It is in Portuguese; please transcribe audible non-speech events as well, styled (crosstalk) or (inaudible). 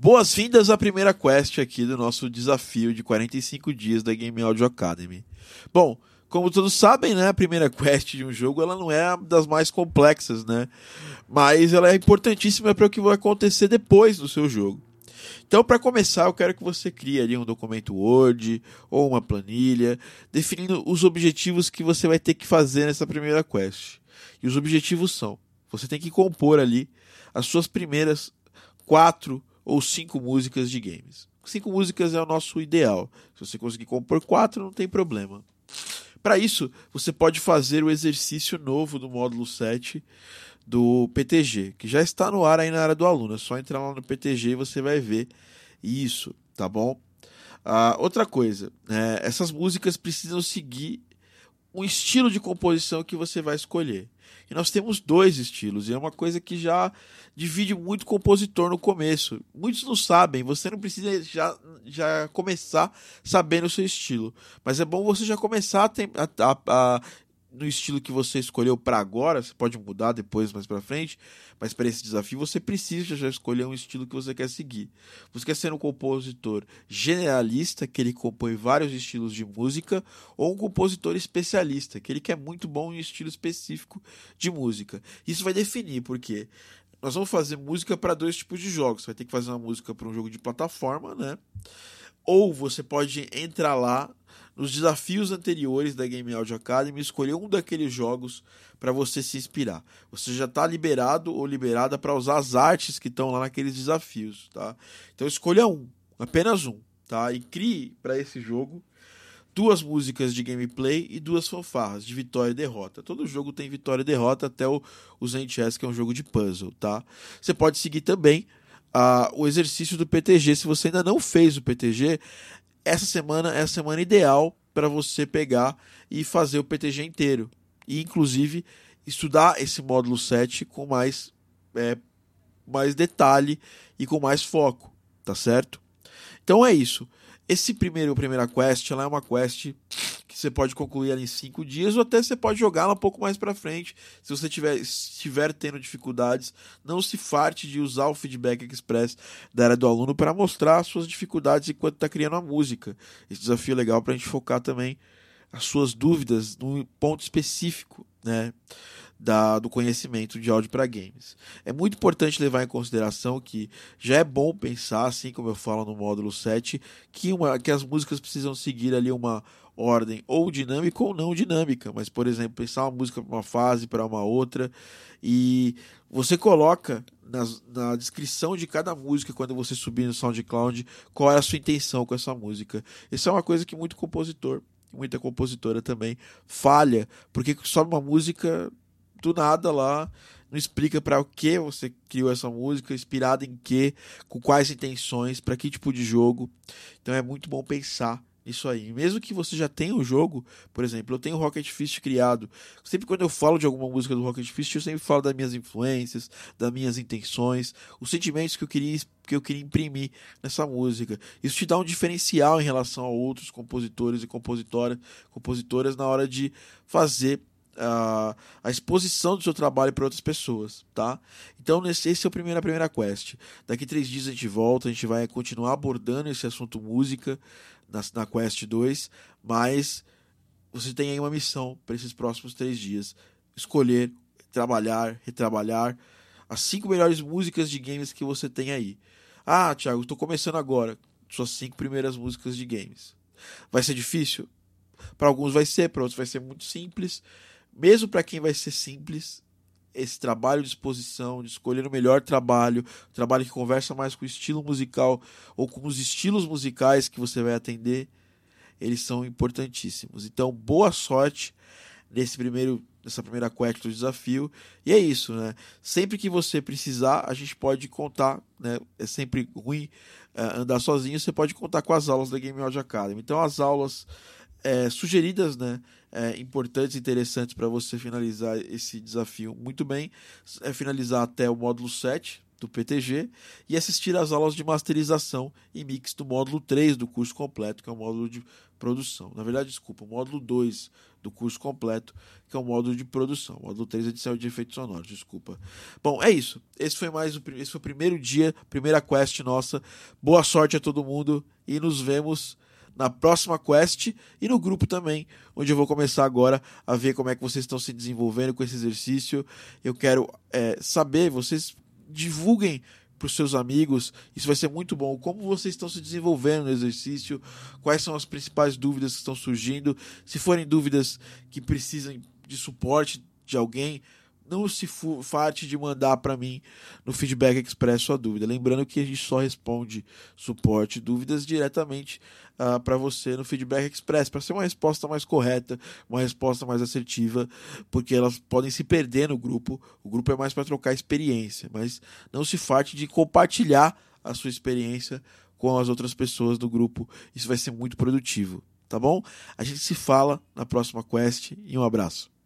Boas-vindas à primeira quest aqui do nosso desafio de 45 dias da Game Audio Academy. Bom, como todos sabem, né, a primeira (laughs) quest de um jogo ela não é das mais complexas, né? Mas ela é importantíssima para o que vai acontecer depois do seu jogo. Então, para começar, eu quero que você crie ali um documento Word ou uma planilha, definindo os objetivos que você vai ter que fazer nessa primeira quest. E os objetivos são: você tem que compor ali as suas primeiras quatro ou cinco músicas de games. Cinco músicas é o nosso ideal. Se você conseguir compor quatro, não tem problema. Para isso, você pode fazer o exercício novo do módulo 7 do PTG, que já está no ar aí na área do aluno. É só entrar lá no PTG e você vai ver isso, tá bom? Ah, outra coisa, é, essas músicas precisam seguir um estilo de composição que você vai escolher. E nós temos dois estilos, e é uma coisa que já divide muito o compositor no começo. Muitos não sabem, você não precisa já, já começar sabendo o seu estilo. Mas é bom você já começar a, a, a no estilo que você escolheu para agora, você pode mudar depois mais para frente, mas para esse desafio você precisa já escolher um estilo que você quer seguir. Você quer ser um compositor generalista, que ele compõe vários estilos de música, ou um compositor especialista, que ele quer muito bom em estilo específico de música. Isso vai definir porque nós vamos fazer música para dois tipos de jogos. Você vai ter que fazer uma música para um jogo de plataforma, né? Ou você pode entrar lá nos desafios anteriores da Game Audio Academy, escolher um daqueles jogos para você se inspirar. Você já está liberado ou liberada para usar as artes que estão lá naqueles desafios, tá? Então escolha um, apenas um, tá? E crie para esse jogo duas músicas de gameplay e duas fanfarras de vitória e derrota. Todo jogo tem vitória e derrota, até o, o Zen Chess, que é um jogo de puzzle, tá? Você pode seguir também o exercício do PTG. Se você ainda não fez o PTG, essa semana é a semana ideal para você pegar e fazer o PTG inteiro. E, inclusive, estudar esse módulo 7 com mais, é, mais detalhe e com mais foco, tá certo? Então é isso. Esse primeiro primeira quest, ela é uma quest que você pode concluir ela em cinco dias ou até você pode jogá-la um pouco mais para frente. Se você tiver, estiver tendo dificuldades, não se farte de usar o feedback express da área do aluno para mostrar as suas dificuldades enquanto está criando a música. Esse desafio é legal para a gente focar também as suas dúvidas num ponto específico, né? da, do conhecimento de áudio para games. É muito importante levar em consideração que já é bom pensar, assim como eu falo no módulo 7, que, uma, que as músicas precisam seguir ali uma ordem ou dinâmica ou não dinâmica, mas por exemplo, pensar uma música para uma fase para uma outra e você coloca na, na, descrição de cada música quando você subir no SoundCloud qual é a sua intenção com essa música. Isso é uma coisa que muito compositor, muita compositora também falha, porque sobe uma música do nada lá, não explica para o que você criou essa música, inspirada em que, com quais intenções, para que tipo de jogo. Então é muito bom pensar isso aí. Mesmo que você já tenha o jogo, por exemplo, eu tenho Rocket Fist criado. Sempre quando eu falo de alguma música do Rocket Fist, eu sempre falo das minhas influências, das minhas intenções, os sentimentos que eu queria que eu queria imprimir nessa música. Isso te dá um diferencial em relação a outros compositores e compositoras, compositoras na hora de fazer a, a exposição do seu trabalho para outras pessoas, tá? Então, nesse, esse é o primeiro, a primeira quest. Daqui três dias a gente volta, a gente vai continuar abordando esse assunto música na, na quest 2, mas você tem aí uma missão para esses próximos três dias: escolher, trabalhar, retrabalhar as cinco melhores músicas de games que você tem aí. Ah, Thiago, estou começando agora. Suas cinco primeiras músicas de games. Vai ser difícil? Para alguns vai ser, para outros vai ser muito simples. Mesmo para quem vai ser simples, esse trabalho de exposição, de escolher o melhor trabalho, trabalho que conversa mais com o estilo musical ou com os estilos musicais que você vai atender, eles são importantíssimos. Então, boa sorte nesse primeiro nessa primeira quest do desafio. E é isso, né? Sempre que você precisar, a gente pode contar, né? É sempre ruim uh, andar sozinho, você pode contar com as aulas da Game Audio Academy. Então, as aulas é, sugeridas, né? É, importantes e interessantes para você finalizar esse desafio muito bem. É finalizar até o módulo 7 do PTG e assistir às aulas de masterização e mix do módulo 3 do curso completo, que é o módulo de produção. Na verdade, desculpa, o módulo 2 do curso completo, que é o módulo de produção, módulo 3 edição de efeitos sonoros, desculpa. Bom, é isso. Esse foi mais o, esse foi o primeiro dia, primeira quest nossa. Boa sorte a todo mundo e nos vemos na próxima quest e no grupo também, onde eu vou começar agora a ver como é que vocês estão se desenvolvendo com esse exercício. Eu quero é, saber, vocês divulguem para os seus amigos, isso vai ser muito bom. Como vocês estão se desenvolvendo no exercício, quais são as principais dúvidas que estão surgindo, se forem dúvidas que precisam de suporte de alguém, não se farte de mandar para mim no Feedback Express sua dúvida. Lembrando que a gente só responde suporte dúvidas diretamente uh, ah, para você no Feedback Express, para ser uma resposta mais correta, uma resposta mais assertiva, porque elas podem se perder no grupo. O grupo é mais para trocar experiência, mas não se farte de compartilhar a sua experiência com as outras pessoas do grupo. Isso vai ser muito produtivo, tá bom? A gente se fala na próxima quest e um abraço.